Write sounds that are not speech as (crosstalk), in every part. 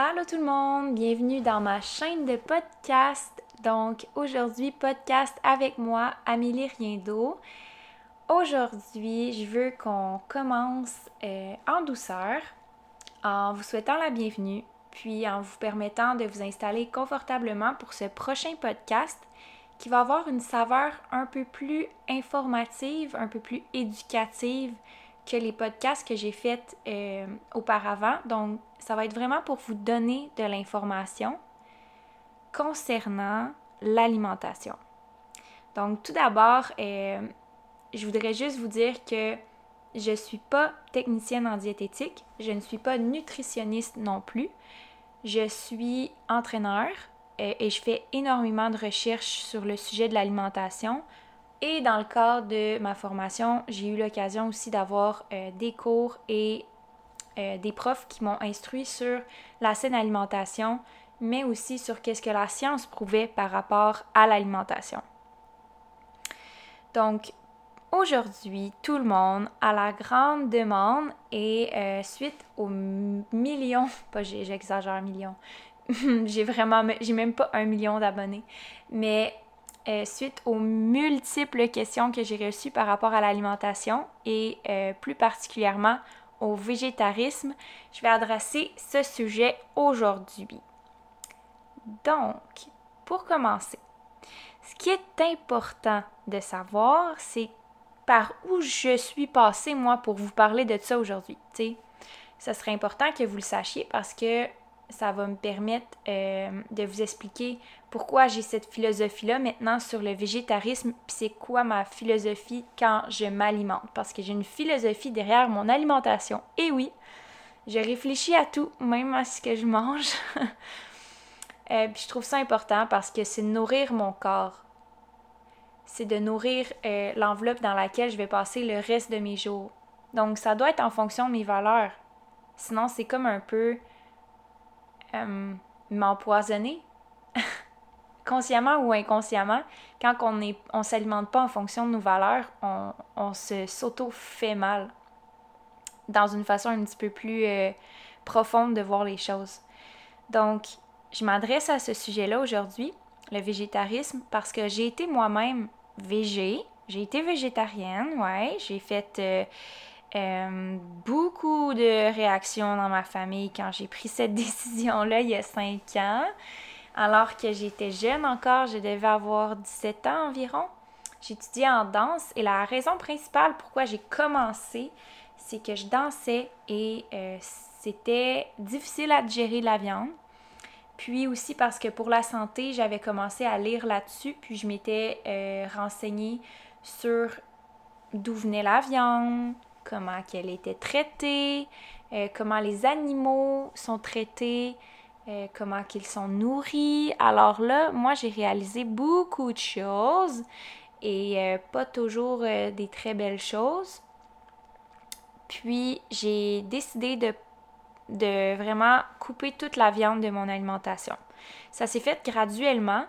Allô tout le monde, bienvenue dans ma chaîne de podcast. Donc aujourd'hui, podcast avec moi, Amélie Riendo. Aujourd'hui, je veux qu'on commence euh, en douceur, en vous souhaitant la bienvenue, puis en vous permettant de vous installer confortablement pour ce prochain podcast qui va avoir une saveur un peu plus informative, un peu plus éducative que les podcasts que j'ai faits euh, auparavant. Donc, ça va être vraiment pour vous donner de l'information concernant l'alimentation. Donc, tout d'abord, euh, je voudrais juste vous dire que je ne suis pas technicienne en diététique, je ne suis pas nutritionniste non plus. Je suis entraîneur euh, et je fais énormément de recherches sur le sujet de l'alimentation. Et dans le cadre de ma formation, j'ai eu l'occasion aussi d'avoir euh, des cours et euh, des profs qui m'ont instruit sur la saine alimentation, mais aussi sur qu'est-ce que la science prouvait par rapport à l'alimentation. Donc, aujourd'hui, tout le monde, à la grande demande et euh, suite aux millions, (laughs) pas j'exagère millions, (laughs) j'ai vraiment, j'ai même pas un million d'abonnés, mais euh, suite aux multiples questions que j'ai reçues par rapport à l'alimentation et euh, plus particulièrement au végétarisme, je vais adresser ce sujet aujourd'hui. Donc, pour commencer, ce qui est important de savoir, c'est par où je suis passée, moi, pour vous parler de ça aujourd'hui. Ça serait important que vous le sachiez parce que ça va me permettre euh, de vous expliquer pourquoi j'ai cette philosophie-là maintenant sur le végétarisme, puis c'est quoi ma philosophie quand je m'alimente. Parce que j'ai une philosophie derrière mon alimentation. Et oui, je réfléchis à tout, même à ce que je mange. (laughs) euh, puis je trouve ça important parce que c'est nourrir mon corps. C'est de nourrir euh, l'enveloppe dans laquelle je vais passer le reste de mes jours. Donc ça doit être en fonction de mes valeurs. Sinon, c'est comme un peu euh, m'empoisonner, (laughs) consciemment ou inconsciemment, quand on ne on s'alimente pas en fonction de nos valeurs, on, on se s'auto-fait mal. Dans une façon un petit peu plus euh, profonde de voir les choses. Donc, je m'adresse à ce sujet-là aujourd'hui, le végétarisme, parce que j'ai été moi-même végé, j'ai été végétarienne, ouais, j'ai fait euh, euh, beaucoup de réactions dans ma famille quand j'ai pris cette (laughs) décision-là il y a cinq ans. Alors que j'étais jeune encore, je devais avoir 17 ans environ. J'étudiais en danse et la raison principale pourquoi j'ai commencé, c'est que je dansais et euh, c'était difficile à digérer la viande. Puis aussi parce que pour la santé, j'avais commencé à lire là-dessus, puis je m'étais euh, renseignée sur d'où venait la viande, comment qu'elle était traitée, euh, comment les animaux sont traités, euh, comment qu'ils sont nourris. Alors là, moi, j'ai réalisé beaucoup de choses et euh, pas toujours des très belles choses. Puis j'ai décidé de, de vraiment couper toute la viande de mon alimentation. Ça s'est fait graduellement.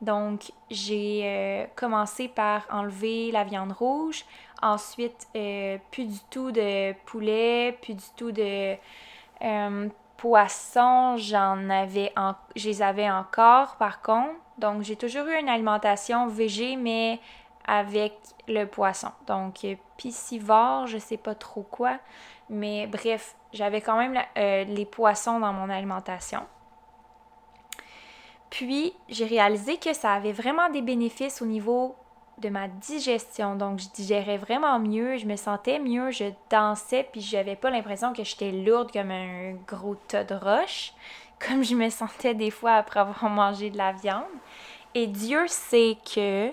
Donc, j'ai commencé par enlever la viande rouge, Ensuite, euh, plus du tout de poulet, plus du tout de euh, poisson. J'en avais, en, je les avais encore par contre. Donc, j'ai toujours eu une alimentation végé, mais avec le poisson. Donc, euh, piscivore, je sais pas trop quoi. Mais bref, j'avais quand même les poissons dans mon alimentation. Puis, j'ai réalisé que ça avait vraiment des bénéfices au niveau de ma digestion. Donc, je digérais vraiment mieux, je me sentais mieux, je dansais, puis j'avais pas l'impression que j'étais lourde comme un gros tas de roche, (laughs) comme je me sentais des fois après avoir (laughs) mangé de la viande. Et Dieu sait que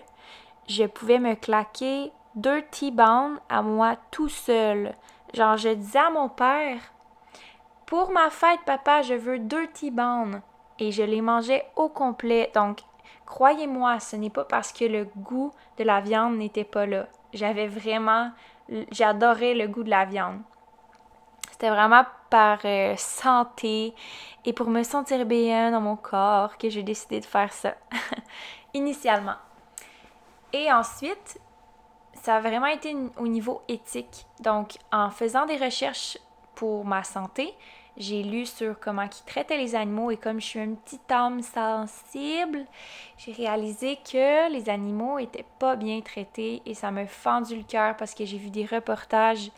je pouvais me claquer deux T-bones à moi tout seul. Genre, je disais à mon père, pour ma fête, papa, je veux deux T-bones. Et je les mangeais au complet. Donc, Croyez-moi, ce n'est pas parce que le goût de la viande n'était pas là. J'avais vraiment, j'adorais le goût de la viande. C'était vraiment par euh, santé et pour me sentir bien dans mon corps que j'ai décidé de faire ça, (laughs) initialement. Et ensuite, ça a vraiment été au niveau éthique. Donc, en faisant des recherches pour ma santé, J'ai lu sur comment ils traitaient les animaux et comme je suis une petite âme sensible, j'ai réalisé que les animaux étaient pas bien traités et ça m'a fendu le cœur parce que j'ai vu des reportages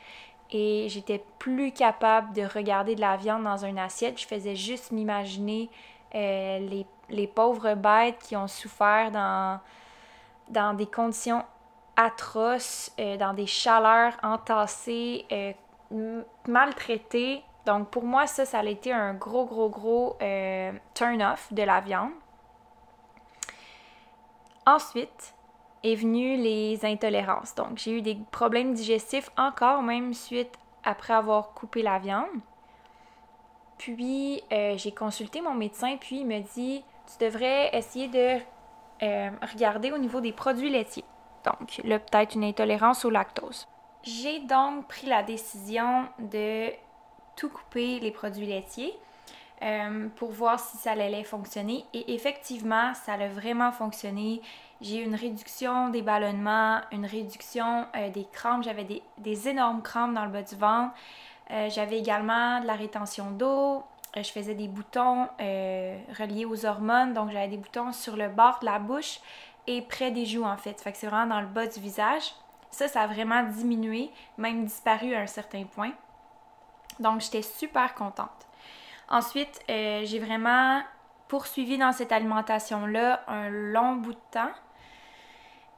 et j'étais plus capable de regarder de la viande dans une assiette. Je faisais juste m'imaginer euh, les, les, pauvres bêtes qui ont souffert dans, dans des conditions atroces, euh, dans des chaleurs entassées, euh, maltraitées. Donc pour moi, ça, ça a été un gros, gros, gros turn-off de la viande. Ensuite, est venu les intolérances. Donc, j'ai eu des problèmes digestifs encore, même suite après avoir coupé la viande. Puis, euh, j'ai consulté mon médecin, puis il me dit Tu devrais essayer de euh, regarder au niveau des produits laitiers. Donc, là, peut-être une intolérance au lactose. J'ai donc pris la décision de tout couper les produits laitiers. Euh, pour voir si ça allait fonctionner. Et effectivement, ça a vraiment fonctionné. J'ai eu une réduction des ballonnements, une réduction euh, des crampes. J'avais des, énormes crampes dans le bas du ventre. Euh, j'avais également de la rétention d'eau. je faisais des boutons reliés aux hormones. Donc, j'avais des boutons sur le bord de la bouche et près des joues, en fait. Fait que c'est vraiment dans le bas du visage. Ça, ça a vraiment diminué, même disparu à un certain point. Donc, j'étais super contente. Ensuite, euh, j'ai vraiment poursuivi dans cette alimentation-là un long bout de temps.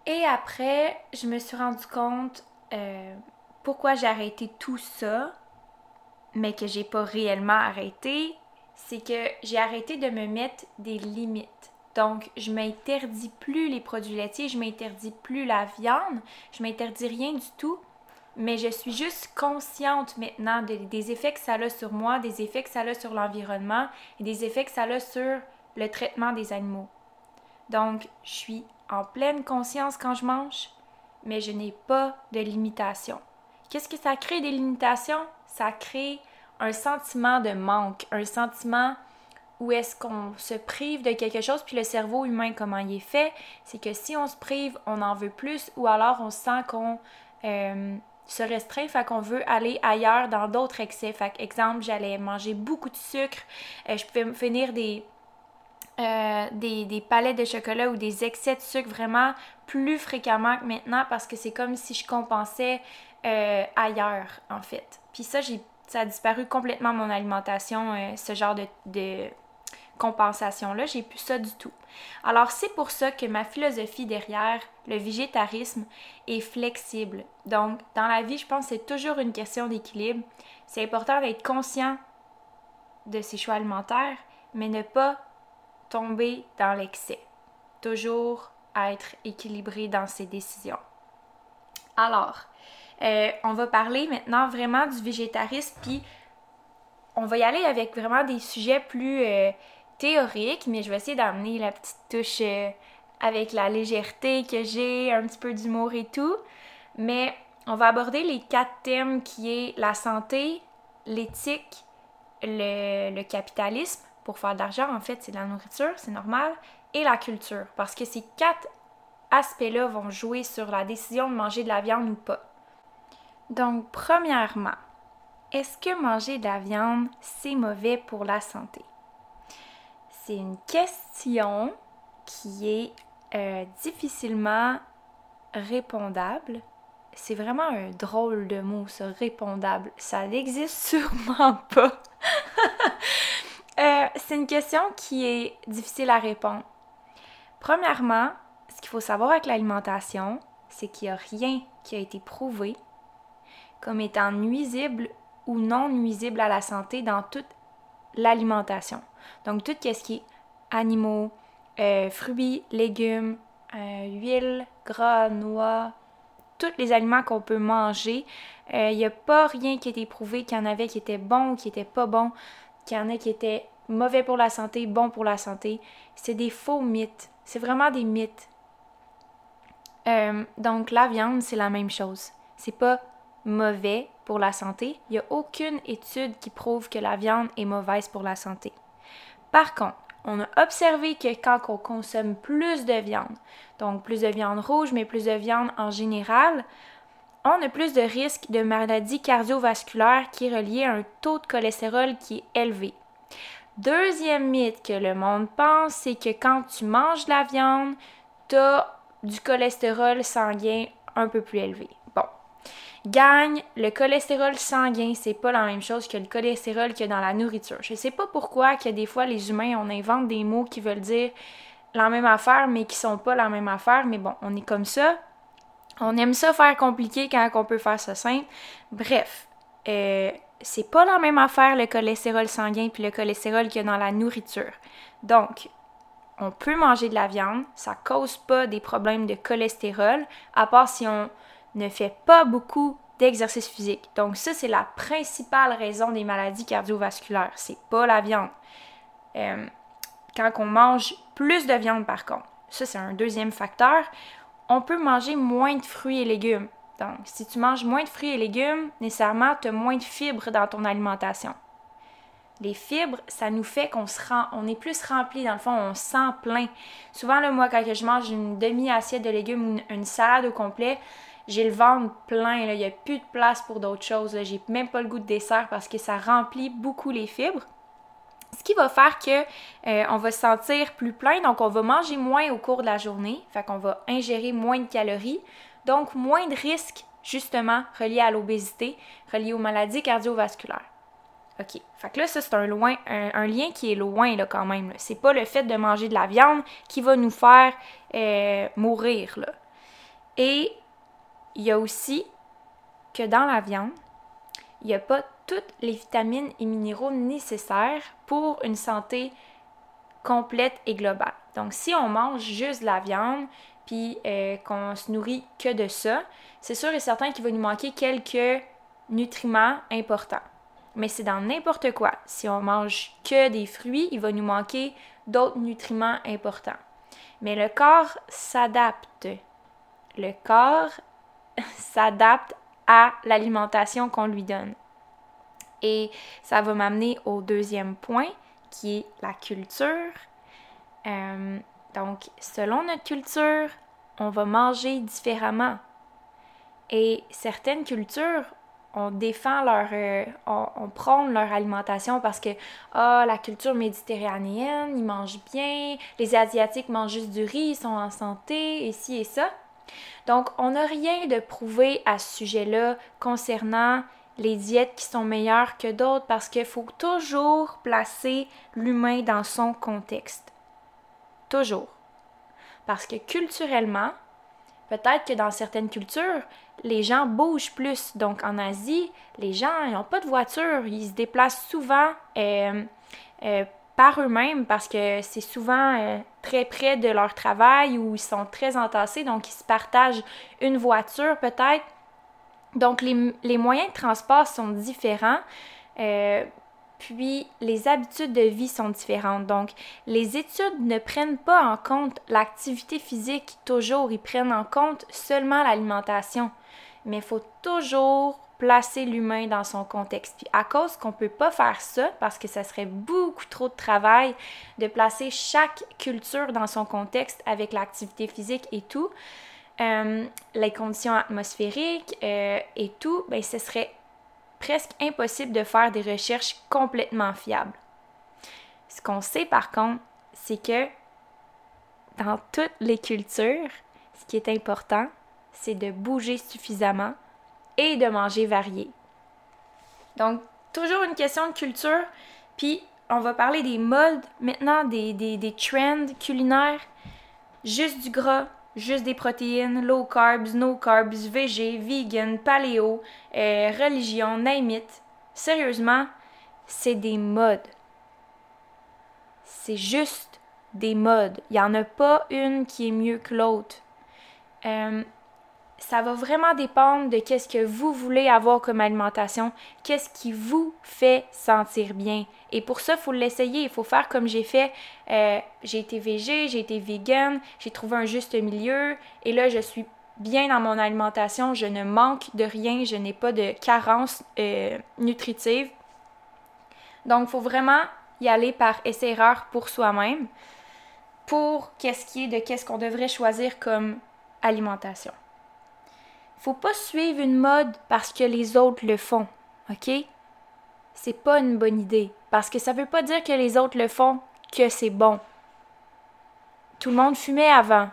Et après, je me suis rendu compte euh, pourquoi j'ai arrêté tout ça, mais que j'ai pas réellement arrêté, c'est que j'ai arrêté de me mettre des limites. Donc, je m'interdis plus les produits laitiers, je m'interdis plus la viande, je m'interdis rien du tout mais je suis juste consciente maintenant des effets que ça a sur moi, des effets que ça a sur l'environnement et des effets que ça a sur le traitement des animaux. Donc, je suis en pleine conscience quand je mange, mais je n'ai pas de limitation. Qu'est-ce que ça crée des limitations? Ça crée un sentiment de manque, un sentiment où est-ce qu'on se prive de quelque chose, puis le cerveau humain, comment il est fait, c'est que si on se prive, on en veut plus, ou alors on sent qu'on euh, se restreint, fait qu'on veut aller ailleurs dans d'autres excès. Fait exemple, j'allais manger beaucoup de sucre, euh, je pouvais me finir des, euh, des, des, palettes de chocolat ou des excès de sucre vraiment plus fréquemment que maintenant parce que c'est comme si je compensais euh, ailleurs, en fait. Puis ça, j'ai, ça a disparu complètement mon alimentation, ce genre de, de compensation-là, j'ai plus ça du tout. Alors c'est pour ça que ma philosophie derrière le végétarisme est flexible. Donc dans la vie, je pense que c'est toujours une question d'équilibre. C'est important d'être conscient de ses choix alimentaires, mais ne pas tomber dans l'excès. Toujours être équilibré dans ses décisions. Alors, euh, on va parler maintenant vraiment du végétarisme, puis on va y aller avec vraiment des sujets plus euh, théorique, mais je vais essayer d'amener la petite touche euh, avec la légèreté que j'ai, un petit peu d'humour et tout. Mais on va aborder les quatre thèmes qui est la santé, l'éthique, le, capitalisme, pour faire de l'argent, en fait, c'est la nourriture, c'est normal, et la culture. Parce que ces quatre aspects-là vont jouer sur la décision de manger de la viande ou pas. Donc, premièrement, est-ce que manger de la viande, c'est mauvais pour la santé? C'est une question qui est euh, difficilement répondable. C'est vraiment un drôle de mot, ça, répondable. Ça n'existe (laughs) sûrement pas. (laughs) Euh, c'est une question qui est difficile à répondre. Premièrement, ce qu'il faut savoir avec l'alimentation, c'est qu'il n'y a rien qui a été prouvé comme étant nuisible ou non nuisible à la santé dans toute l'alimentation. Donc, tout ce qui est animaux, euh, fruits, légumes, euh, huile, gras, noix, tous les aliments qu'on peut manger, il euh, n'y a pas rien qui a été prouvé qu'il y en avait qui était bon ou qui était pas bon, qu'il y en a qui étaient mauvais pour la santé, bon pour la santé. C'est des faux mythes. C'est vraiment des mythes. donc la viande, c'est la même chose. C'est pas mauvais pour la santé. Il n'y a aucune étude qui prouve que la viande est mauvaise pour la santé. Par contre, on a observé que quand on consomme plus de viande, donc plus de viande rouge, mais plus de viande en général, on a plus de risques de maladies cardiovasculaires qui est à un taux de cholestérol qui est élevé. Deuxième mythe que le monde pense, c'est que quand tu manges de la viande, tu as du cholestérol sanguin un peu plus élevé. Gagne, le cholestérol sanguin, c'est pas la même chose que le cholestérol qu'il y a dans la nourriture. Je sais pas pourquoi que des fois les humains, on invente des mots qui veulent dire la même affaire, mais qui sont pas la même affaire. Mais bon, on est comme ça. On aime ça faire compliqué quand on peut faire ça simple. Bref, euh, c'est pas la même affaire le cholestérol sanguin puis le cholestérol qu'il y a dans la nourriture. Donc, on peut manger de la viande, ça cause pas des problèmes de cholestérol, à part si on ne fait pas beaucoup d'exercice physique. Donc ça, c'est la principale raison des maladies cardiovasculaires. C'est pas la viande. Euh, quand on mange plus de viande, par contre, ça c'est un deuxième facteur, on peut manger moins de fruits et légumes. Donc, si tu manges moins de fruits et légumes, nécessairement, tu as moins de fibres dans ton alimentation. Les fibres, ça nous fait qu'on se rend, on est plus rempli, dans le fond, on se sent plein. Souvent, le moi, quand je mange une demi-assiette de légumes ou une, salade au complet, j'ai le ventre plein, il n'y a plus de place pour d'autres choses. J'ai même pas le goût de dessert parce que ça remplit beaucoup les fibres. Ce qui va faire que euh, on va se sentir plus plein, donc on va manger moins au cours de la journée, fait qu'on va ingérer moins de calories, donc moins de risques justement reliés à l'obésité, reliés aux maladies cardiovasculaires. OK. Fait que là, ça, c'est un, un, lien qui est loin, là, quand même. C'est pas le fait de manger de la viande qui va nous faire euh, mourir, là. Et il y a aussi que dans la viande, il n'y a pas toutes les vitamines et minéraux nécessaires pour une santé complète et globale. Donc, si on mange juste de la viande, puis euh, qu'on se nourrit que de ça, c'est sûr et certain qu'il va nous manquer quelques nutriments importants mais c'est dans n'importe quoi. Si on mange que des fruits, il va nous manquer d'autres nutriments importants. Mais le corps s'adapte. Le corps s'adapte à l'alimentation qu'on lui donne. Et ça va m'amener au deuxième point, qui est la culture. Euh, donc, selon notre culture, on va manger différemment. Et certaines cultures on défend leur, euh, on, prône leur alimentation parce que ah la culture méditerranéenne, ils mangent bien, les asiatiques mangent juste du riz, ils sont en santé, et et ça. Donc on n'a rien de prouvé à ce sujet-là concernant les diètes qui sont meilleures que d'autres parce qu'il faut toujours placer l'humain dans son contexte. Toujours. Parce que culturellement, peut-être que dans certaines cultures, les gens bougent plus. Donc en Asie, les gens n'ont pas de voiture, ils se déplacent souvent euh, euh, par eux-mêmes parce que c'est souvent euh, très près de leur travail ou ils sont très entassés, donc ils se partagent une voiture peut-être. Donc les, les, moyens de transport sont différents. puis les habitudes de vie sont différentes. Donc les études ne prennent pas en compte l'activité physique toujours, ils prennent en compte seulement l'alimentation mais il faut toujours placer l'humain dans son contexte. Puis à cause qu'on ne peut pas faire ça, parce que ça serait beaucoup trop de travail de placer chaque culture dans son contexte avec l'activité physique et tout, euh, les conditions atmosphériques euh, et tout, ben ce serait presque impossible de faire des recherches complètement fiables. Ce qu'on sait par contre, c'est que dans toutes les cultures, ce qui est important, c'est de bouger suffisamment et de manger varié. Donc, toujours une question de culture, puis on va parler des modes maintenant, des, des, trends culinaires. Juste du gras, juste des protéines, low carbs, no carbs, végé, vegan, paléo, euh, religion, name it. Sérieusement, c'est des modes. C'est juste des modes. Il n'y en a pas une qui est mieux que l'autre. Euh, ça va vraiment dépendre de qu'est-ce que vous voulez avoir comme alimentation, qu'est-ce qui vous fait sentir bien. Et pour ça, il faut l'essayer, il faut faire comme j'ai fait. Euh, j'ai été végé, j'ai été vegan, j'ai trouvé un juste milieu et là, je suis bien dans mon alimentation, je ne manque de rien, je n'ai pas de carence euh, nutritive. Donc, il faut vraiment y aller par essai-erreur pour soi-même pour qu'est-ce qui est de qu'est-ce qu'on devrait choisir comme alimentation. Faut pas suivre une mode parce que les autres le font, OK? C'est pas une bonne idée. Parce que ça veut pas dire que les autres le font que c'est bon. Tout le monde fumait avant.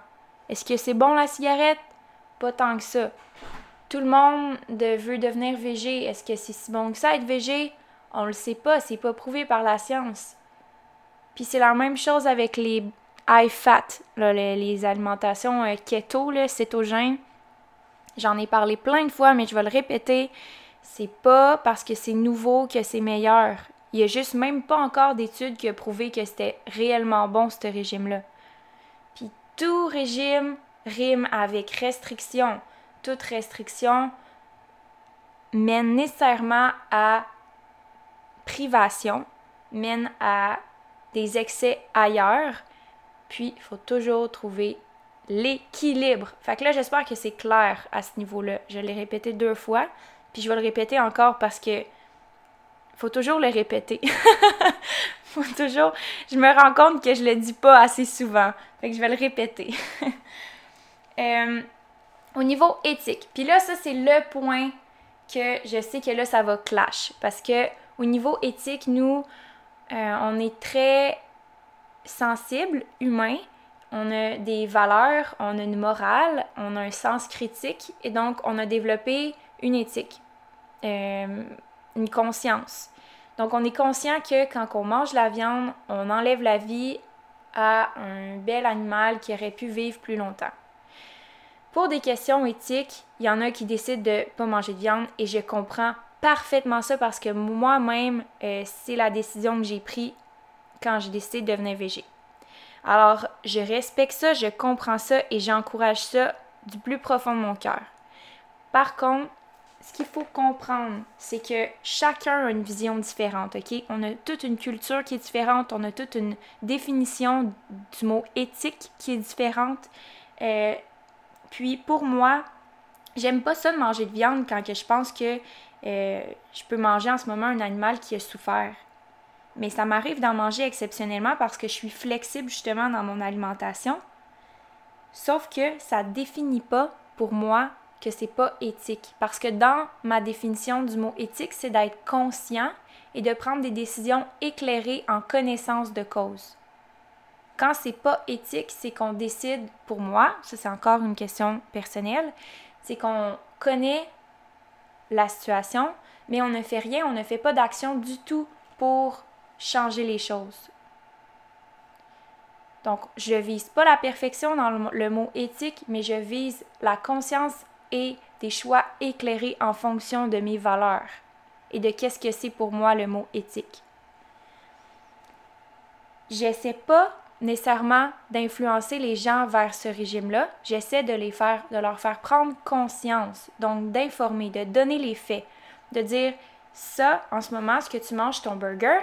Est-ce que c'est bon la cigarette? Pas tant que ça. Tout le monde veut devenir végé. Est-ce que c'est si bon que ça être végé? On le sait pas, c'est pas prouvé par la science. Puis c'est la même chose avec les high fat, les, alimentations euh, keto, là, cétogènes. J'en ai parlé plein de fois, mais je vais le répéter. C'est pas parce que c'est nouveau que c'est meilleur. Il y a juste même pas encore d'études qui ont prouvé que c'était réellement bon, ce régime-là. Puis tout régime rime avec restriction. Toute restriction mène nécessairement à privation, mène à des excès ailleurs. Puis, il faut toujours trouver l'équilibre. Fait que là, j'espère que c'est clair à ce niveau-là. Je l'ai répété deux fois, puis je vais le répéter encore parce que faut toujours le répéter. (laughs) faut toujours. Je me rends compte que je le dis pas assez souvent. Fait que je vais le répéter. (laughs) Euh, au niveau éthique. Puis là, ça, c'est le point que je sais que là, ça va clash. Parce que au niveau éthique, nous, euh, on est très sensible, humain. On a des valeurs, on a une morale, on a un sens critique et donc on a développé une éthique, euh, une conscience. Donc on est conscient que quand on mange la viande, on enlève la vie à un bel animal qui aurait pu vivre plus longtemps. Pour des questions éthiques, il y en a qui décident de ne pas manger de viande et je comprends parfaitement ça parce que moi-même, euh, c'est la décision que j'ai prise quand j'ai décidé de devenir végé. Alors, je respecte ça, je comprends ça et j'encourage ça du plus profond de mon cœur. Par contre, ce qu'il faut comprendre, c'est que chacun a une vision différente, OK? On a toute une culture qui est différente, on a toute une définition du mot éthique qui est différente. Euh, puis pour moi, j'aime pas ça de manger de viande quand je pense que euh, je peux manger en ce moment un animal qui a souffert. Mais ça m'arrive d'en manger exceptionnellement parce que je suis flexible justement dans mon alimentation. Sauf que ça définit pas pour moi que c'est pas éthique. Parce que dans ma définition du mot éthique, c'est d'être conscient et de prendre des décisions éclairées en connaissance de cause. Quand c'est pas éthique, c'est qu'on décide, pour moi, ça c'est encore une question personnelle, c'est qu'on connaît la situation, mais on ne fait rien, on ne fait pas d'action du tout pour changer les choses. Donc, je vise pas la perfection dans le, mot éthique, mais je vise la conscience et des choix éclairés en fonction de mes valeurs et de qu'est-ce que c'est pour moi le mot éthique. J'essaie pas nécessairement d'influencer les gens vers ce régime-là. J'essaie de les faire, de leur faire prendre conscience, donc d'informer, de donner les faits, de dire ça, en ce moment, ce que tu manges ton burger,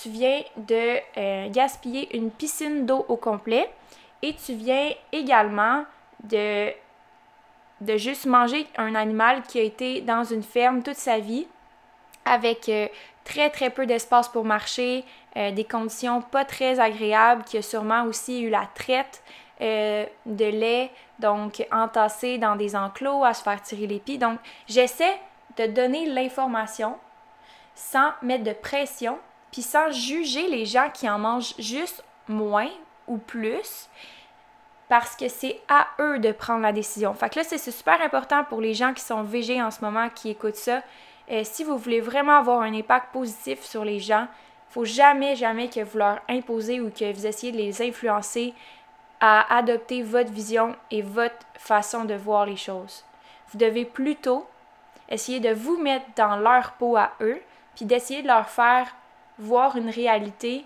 tu viens de euh, gaspiller une piscine d'eau au complet et tu viens également de, de juste manger un animal qui a été dans une ferme toute sa vie avec euh, très très peu d'espace pour marcher, euh, des conditions pas très agréables, qui a sûrement aussi eu la traite de lait, donc entassé dans des enclos à se faire tirer les pieds. Donc j'essaie de donner l'information sans mettre de pression, puis sans juger les gens qui en mangent juste moins ou plus, parce que c'est à eux de prendre la décision. Fait que là, c'est super important pour les gens qui sont végés en ce moment, qui écoutent ça. Euh, si vous voulez vraiment avoir un impact positif sur les gens, faut jamais, jamais que vous leur imposez ou que vous essayez de les influencer à adopter votre vision et votre façon de voir les choses. Vous devez plutôt essayer de vous mettre dans leur peau à eux, puis d'essayer de leur faire voir une réalité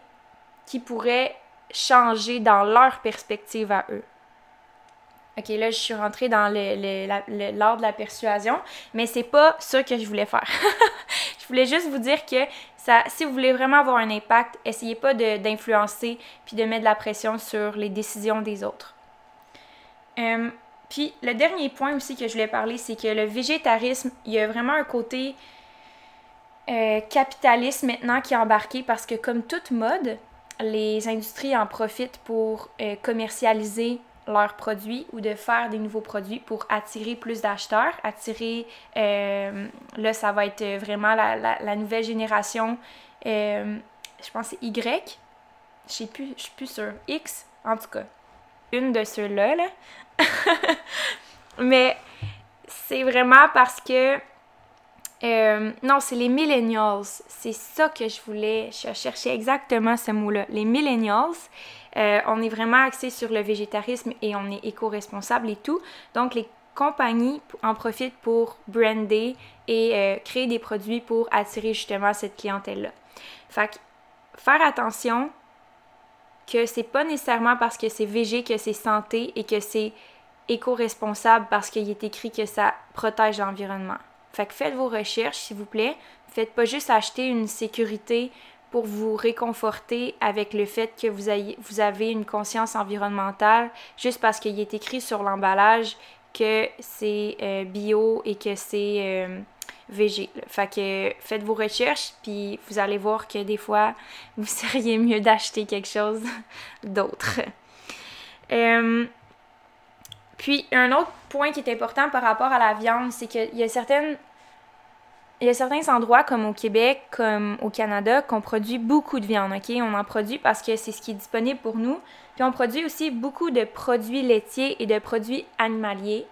qui pourrait changer dans leur perspective à eux. OK, là, je suis rentrée dans l'art de la persuasion, mais c'est pas ça que je voulais faire. (laughs) je voulais juste vous dire que si vous voulez vraiment avoir un impact, essayez pas d'influencer puis de mettre de la pression sur les décisions des autres. Euh, puis le dernier point aussi que je voulais parler, c'est que le végétarisme, il y a vraiment un côté euh, capitaliste maintenant qui est embarqué parce que comme toute mode, les industries en profitent pour euh, commercialiser leurs produits ou de faire des nouveaux produits pour attirer plus d'acheteurs, attirer, euh, là ça va être vraiment la, nouvelle génération, je pense c'est Y, je sais plus, je suis plus sûre, X, en tout cas, une de ceux-là, là. (laughs) Mais c'est vraiment parce que euh, non, c'est les millennials. C'est ça que je voulais. Je cherchais exactement ce mot-là. Les millennials, euh, on est vraiment axé sur le végétarisme et on est éco-responsable et tout. Donc, les compagnies en profitent pour brander et euh, créer des produits pour attirer justement cette clientèle-là. Fait que, faire attention que c'est pas nécessairement parce que c'est végé que c'est santé et que c'est éco-responsable parce qu'il est écrit que ça protège l'environnement. Fait que faites vos recherches, s'il vous plaît. Faites pas juste acheter une sécurité pour vous réconforter avec le fait que vous, ayez, vous avez une conscience environnementale juste parce qu'il est écrit sur l'emballage que c'est euh, bio et que c'est euh, végé. Fait que faites vos recherches, puis vous allez voir que des fois, vous (laughs) seriez mieux d'acheter quelque chose (laughs) d'autre. Euh, puis, un autre point qui est important par rapport à la viande, c'est qu'il y a certaines. Il y a certains endroits, comme au Québec, comme au Canada, qu'on produit beaucoup de viande, OK? On en produit parce que c'est ce qui est disponible pour nous. Puis on produit aussi beaucoup de produits laitiers et de produits animaliers.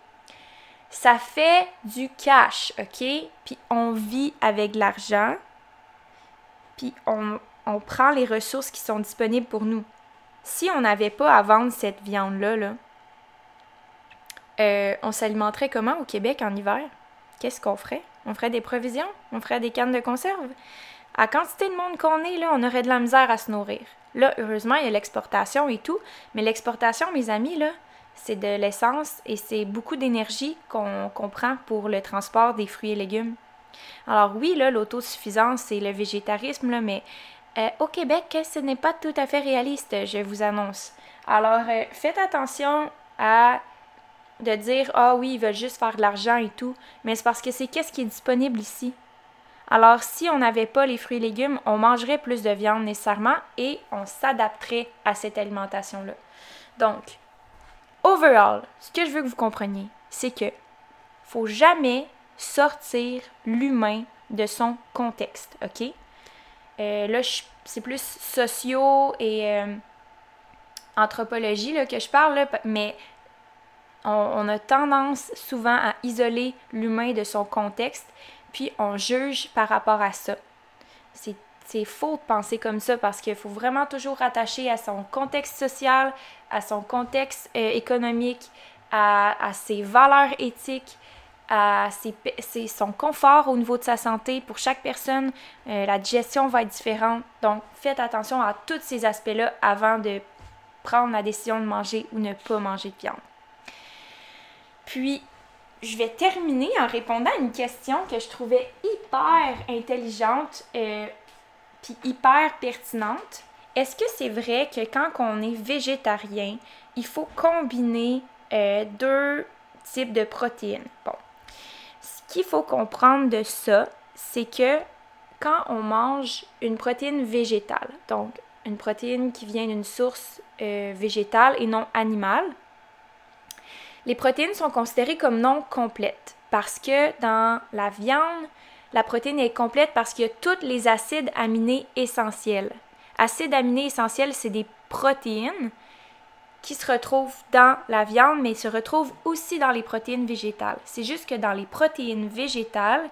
Ça fait du cash, OK? Puis on vit avec l'argent. Puis on, on prend les ressources qui sont disponibles pour nous. Si on n'avait pas à vendre cette viande-là, là, euh, on s'alimenterait comment au Québec en hiver? Qu'est-ce qu'on ferait? On ferait des provisions? On ferait des cannes de conserve? À quantité de monde qu'on est, là, on aurait de la misère à se nourrir. Là, heureusement, il y a l'exportation et tout, mais l'exportation, mes amis, là, c'est de l'essence et c'est beaucoup d'énergie qu'on prend pour le transport des fruits et légumes. Alors oui, là, l'autosuffisance et le végétarisme, là, mais euh, au Québec, ce n'est pas tout à fait réaliste, je vous annonce. Alors, euh, faites attention à de dire ah oui, ils veulent juste faire de l'argent et tout, mais c'est parce que c'est qu'est-ce qui est disponible ici. Alors si on n'avait pas les fruits et légumes, on mangerait plus de viande nécessairement et on s'adapterait à cette alimentation-là. Donc, overall, ce que je veux que vous compreniez, c'est que faut jamais sortir l'humain de son contexte, ok? Euh, là, c'est plus sociaux et euh, anthropologie là, que je parle, là, mais on, a tendance souvent à isoler l'humain de son contexte, puis on juge par rapport à ça. C'est faux de penser comme ça parce qu'il faut vraiment toujours rattacher à son contexte social, à son contexte euh, économique, à, ses valeurs éthiques, à son confort au niveau de sa santé. Pour chaque personne, euh, la digestion va être différente. Donc, faites attention à tous ces aspects-là avant de prendre la décision de manger ou ne pas manger de viande. Puis, je vais terminer en répondant à une question que je trouvais hyper intelligente euh, puis hyper pertinente. Est-ce que c'est vrai que quand on est végétarien, il faut combiner euh, deux types de protéines? Bon, ce qu'il faut comprendre de ça, c'est que quand on mange une protéine végétale, donc une protéine qui vient d'une source euh, végétale et non animale, les protéines sont considérées comme non complètes parce que dans la viande, la protéine est complète parce qu'il y a tous les acides aminés essentiels. Acides aminés essentiels, c'est des protéines qui se retrouvent dans la viande, mais se retrouvent aussi dans les protéines végétales. C'est juste que dans les protéines végétales,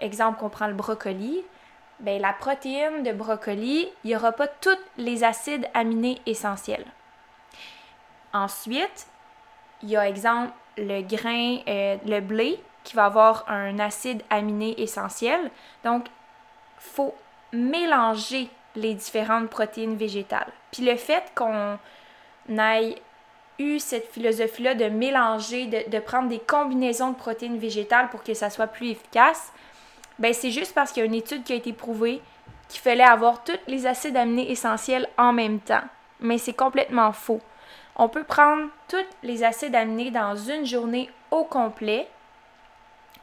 exemple qu'on prend le brocoli, ben, la protéine de brocoli, il n'y aura pas tous les acides aminés essentiels. Ensuite, il y a exemple le grain, euh, le blé, qui va avoir un acide aminé essentiel. Donc, faut mélanger les différentes protéines végétales. Puis le fait qu'on ait eu cette philosophie-là de mélanger, de, de, prendre des combinaisons de protéines végétales pour que ça soit plus efficace, ben c'est juste parce qu'il y a une étude qui a été prouvée qu'il fallait avoir tous les acides aminés essentiels en même temps. Mais c'est complètement faux. On peut prendre tous les acides aminés dans une journée au complet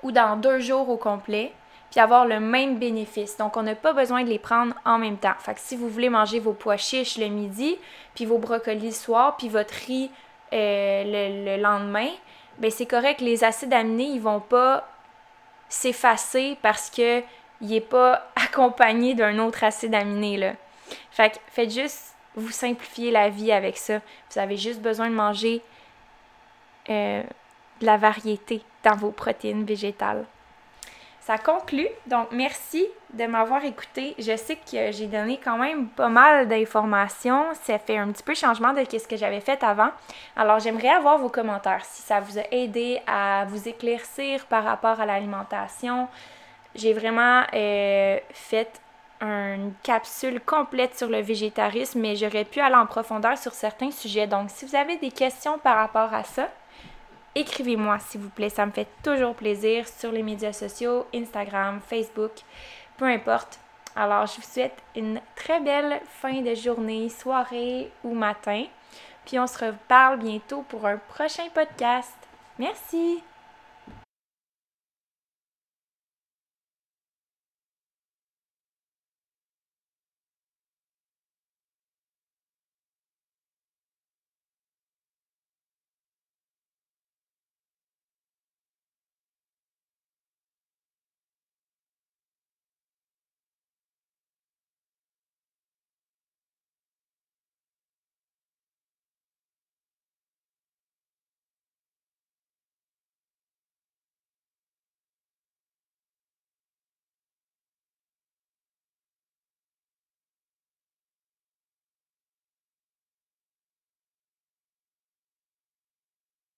ou dans deux jours au complet, puis avoir le même bénéfice. Donc, on n'a pas besoin de les prendre en même temps. Fait que si vous voulez manger vos pois chiches le midi, puis vos brocolis le soir, puis votre riz le, lendemain, ben c'est correct, les acides aminés, ils vont pas s'effacer parce que il n'est pas (laughs) accompagné d'un autre acide aminé. Là. Fait faites juste vous simplifier la vie avec ça. Vous avez juste besoin de manger euh, de la variété dans vos protéines végétales. Ça conclut. Donc, merci de m'avoir écouté. Je sais que j'ai donné quand même pas mal d'informations. Ça fait un petit peu changement de ce que j'avais fait avant. Alors, j'aimerais avoir vos commentaires si ça vous a aidé à vous éclaircir par rapport à l'alimentation. J'ai vraiment euh, fait une capsule complète sur le végétarisme, mais j'aurais pu aller en profondeur sur certains sujets. Donc, si vous avez des questions par rapport à ça, écrivez-moi s'il vous plaît. Ça me fait toujours plaisir sur les médias sociaux, Instagram, Facebook, peu importe. Alors, je vous souhaite une très belle fin de journée, soirée ou matin. Puis on se reparle bientôt pour un prochain podcast. Merci!